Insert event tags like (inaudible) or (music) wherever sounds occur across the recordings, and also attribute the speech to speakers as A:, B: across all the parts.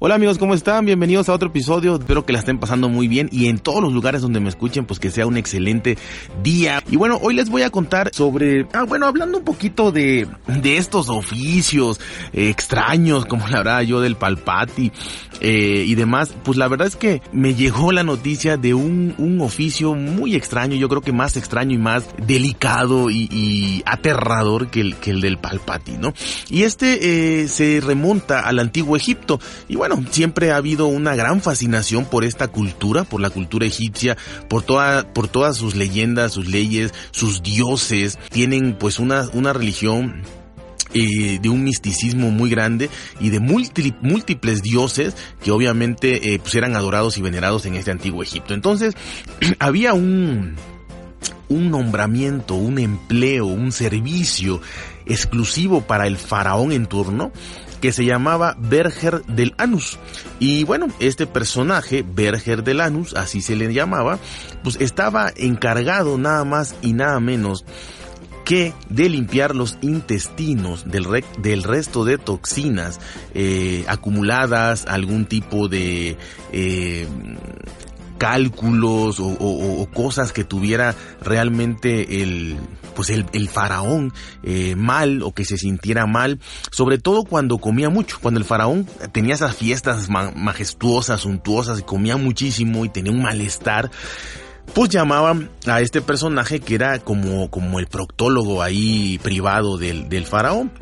A: Hola amigos, ¿cómo están? Bienvenidos a otro episodio. Espero que la estén pasando muy bien y en todos los lugares donde me escuchen, pues que sea un excelente día. Y bueno, hoy les voy a contar sobre, ah, bueno, hablando un poquito de, de estos oficios eh, extraños, como la verdad yo del palpati eh, y demás, pues la verdad es que me llegó la noticia de un, un oficio muy extraño, yo creo que más extraño y más delicado y, y aterrador que el, que el del palpati, ¿no? Y este eh, se remonta al antiguo Egipto. Y bueno, siempre ha habido una gran fascinación por esta cultura, por la cultura egipcia, por toda, por todas sus leyendas, sus leyes, sus dioses. Tienen pues una, una religión eh, de un misticismo muy grande y de múltiples dioses que obviamente eh, pues eran adorados y venerados en este antiguo Egipto. Entonces (clears throat) había un un nombramiento, un empleo, un servicio exclusivo para el faraón en turno que se llamaba Berger del Anus. Y bueno, este personaje, Berger del Anus, así se le llamaba, pues estaba encargado nada más y nada menos que de limpiar los intestinos del, del resto de toxinas eh, acumuladas, algún tipo de eh, cálculos o, cosas que tuviera realmente el pues el, faraón eh, mal o que se sintiera mal, sobre todo cuando comía mucho, cuando el faraón tenía esas fiestas majestuosas, suntuosas y comía muchísimo y tenía un malestar, pues llamaban a este personaje que era como, como el proctólogo ahí privado del, del faraón.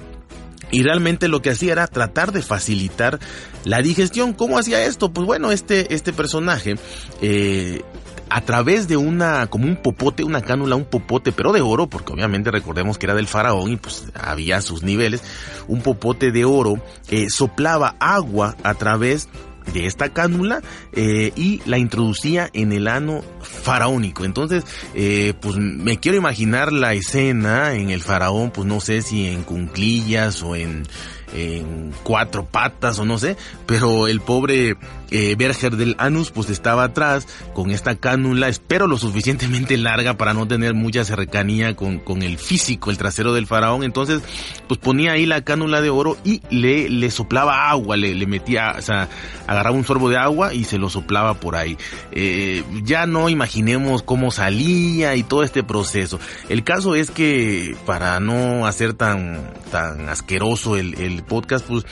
A: Y realmente lo que hacía era tratar de facilitar la digestión. ¿Cómo hacía esto? Pues bueno, este, este personaje, eh, a través de una, como un popote, una cánula, un popote, pero de oro, porque obviamente recordemos que era del faraón y pues había sus niveles, un popote de oro, eh, soplaba agua a través de esta cánula eh, y la introducía en el ano faraónico. Entonces, eh, pues me quiero imaginar la escena en el faraón, pues no sé si en cunclillas o en en cuatro patas o no sé, pero el pobre eh, Berger del Anus pues estaba atrás con esta cánula, espero lo suficientemente (laughs) larga para no tener mucha cercanía con, con el físico, el trasero del faraón, entonces pues ponía ahí la cánula de oro y le, le soplaba agua, le, metía, o sea, agarraba un sorbo de agua y se lo soplaba por ahí. Eh, ya no imaginemos cómo salía y todo este proceso. El caso es que para no hacer tan, tan asqueroso el podcast, pues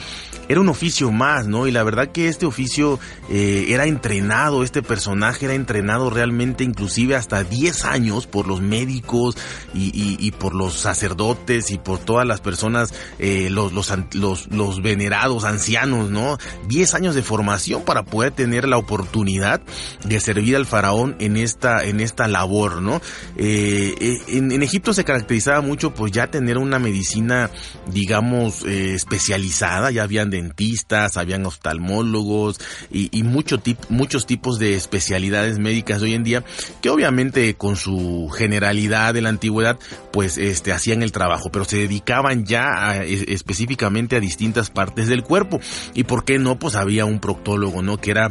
A: era un oficio más, ¿no? Y la verdad que este oficio eh, era entrenado, este personaje era entrenado realmente inclusive hasta 10 años por los médicos y, por los sacerdotes y por todas las personas, eh, los, los, los, venerados ancianos, ¿no? 10 años de formación para poder tener la oportunidad de servir al faraón en esta, en esta labor, ¿no? Eh, en, en, Egipto se caracterizaba mucho pues ya tener una medicina, digamos, especializada, ya habían dentistas, habían oftalmólogos y, mucho muchos tipos de especialidades médicas hoy en día que obviamente con su generalidad de la antigüedad pues este hacían el trabajo, pero se dedicaban ya específicamente a distintas partes del cuerpo y por qué no pues había un proctólogo, ¿no? que era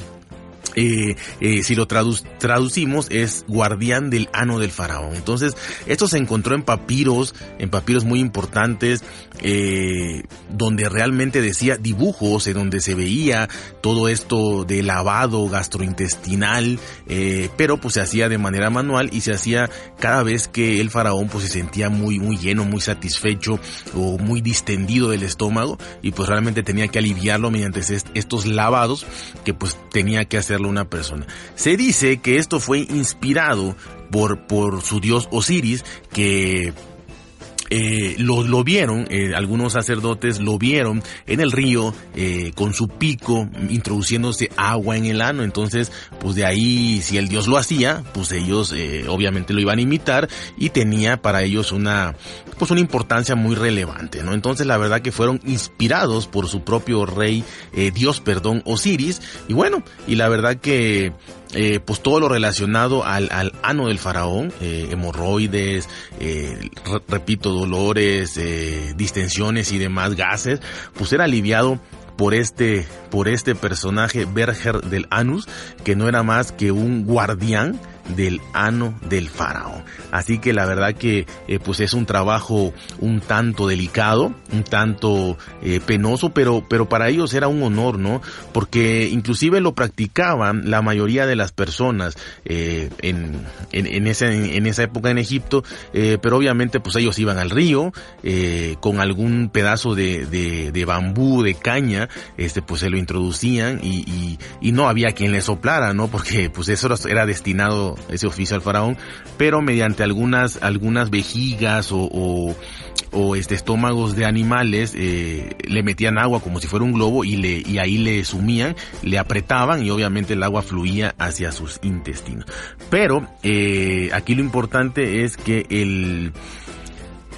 A: eh, eh, si lo traducimos es guardián del ano del faraón. Entonces, esto se encontró en papiros, en papiros muy importantes, eh, donde realmente decía dibujos, en donde se veía todo esto de lavado gastrointestinal, pero pues se hacía de manera manual y se hacía cada vez que el faraón pues se sentía muy, muy lleno, muy satisfecho o muy distendido del estómago y pues realmente tenía que aliviarlo mediante estos lavados que pues tenía que hacer una persona. Se dice que esto fue inspirado por, por su dios Osiris, que eh, lo, vieron, eh, algunos sacerdotes lo vieron en el río eh, con su pico introduciéndose agua en el ano. Entonces, pues de ahí, si el dios lo hacía, pues ellos eh, obviamente lo iban a imitar y tenía para ellos una, pues una importancia muy relevante, ¿no? Entonces, la verdad que fueron inspirados por su propio rey, dios, perdón, Osiris. Y bueno, y la verdad que eh, pues todo lo relacionado al, al ano del faraón, eh, hemorroides, eh, repito, dolores, eh, distensiones y demás gases, pues era aliviado por este, por este personaje Berger del Anus, que no era más que un guardián del ano del faraón. Así que la verdad que eh, pues es un trabajo un tanto delicado, un tanto eh, penoso, pero, pero para ellos era un honor, ¿no? Porque inclusive lo practicaban la mayoría de las personas eh, en, en, en, esa, en esa época en Egipto, pero obviamente pues ellos iban al río con algún pedazo de, de, bambú, de caña, este pues se lo introducían y, y, y no había quien le soplara, ¿no? Porque pues eso era destinado ese oficio al faraón, pero mediante algunas, algunas vejigas o, o, este, estómagos de animales eh, le metían agua como si fuera un globo y, le, y ahí le sumían, le apretaban y obviamente el agua fluía hacia sus intestinos. Pero eh, aquí lo importante es que el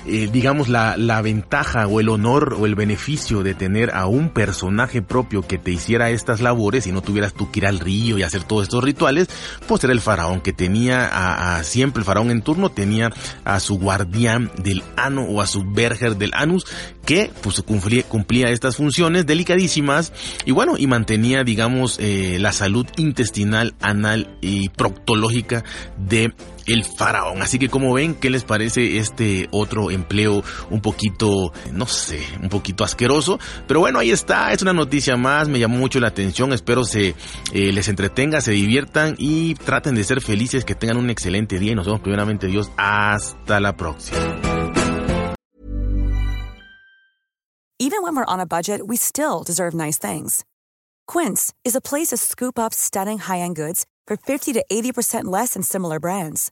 A: eh, digamos, la, la ventaja o el honor o el beneficio de tener a un personaje propio que te hiciera estas labores y no tuvieras tú que ir al río y hacer todos estos rituales, pues era el faraón que tenía a, siempre el faraón en turno tenía a su guardián del ano o a su berger del anus que pues cumplía, cumplía estas funciones delicadísimas y bueno y mantenía digamos eh, la salud intestinal anal y proctológica de el faraón. Así que como ven, ¿qué les parece este otro empleo un poquito, no sé, un poquito asqueroso? Pero bueno, ahí está, es una noticia más, me llamó mucho la atención, espero se eh, les entretenga, se diviertan y traten de ser felices, que tengan un excelente día y nos vemos primeramente Dios hasta la próxima.
B: Even when we're on a budget, we still deserve nice things. Quince is a place to scoop up stunning high-end goods for 50 to 80% less than similar brands.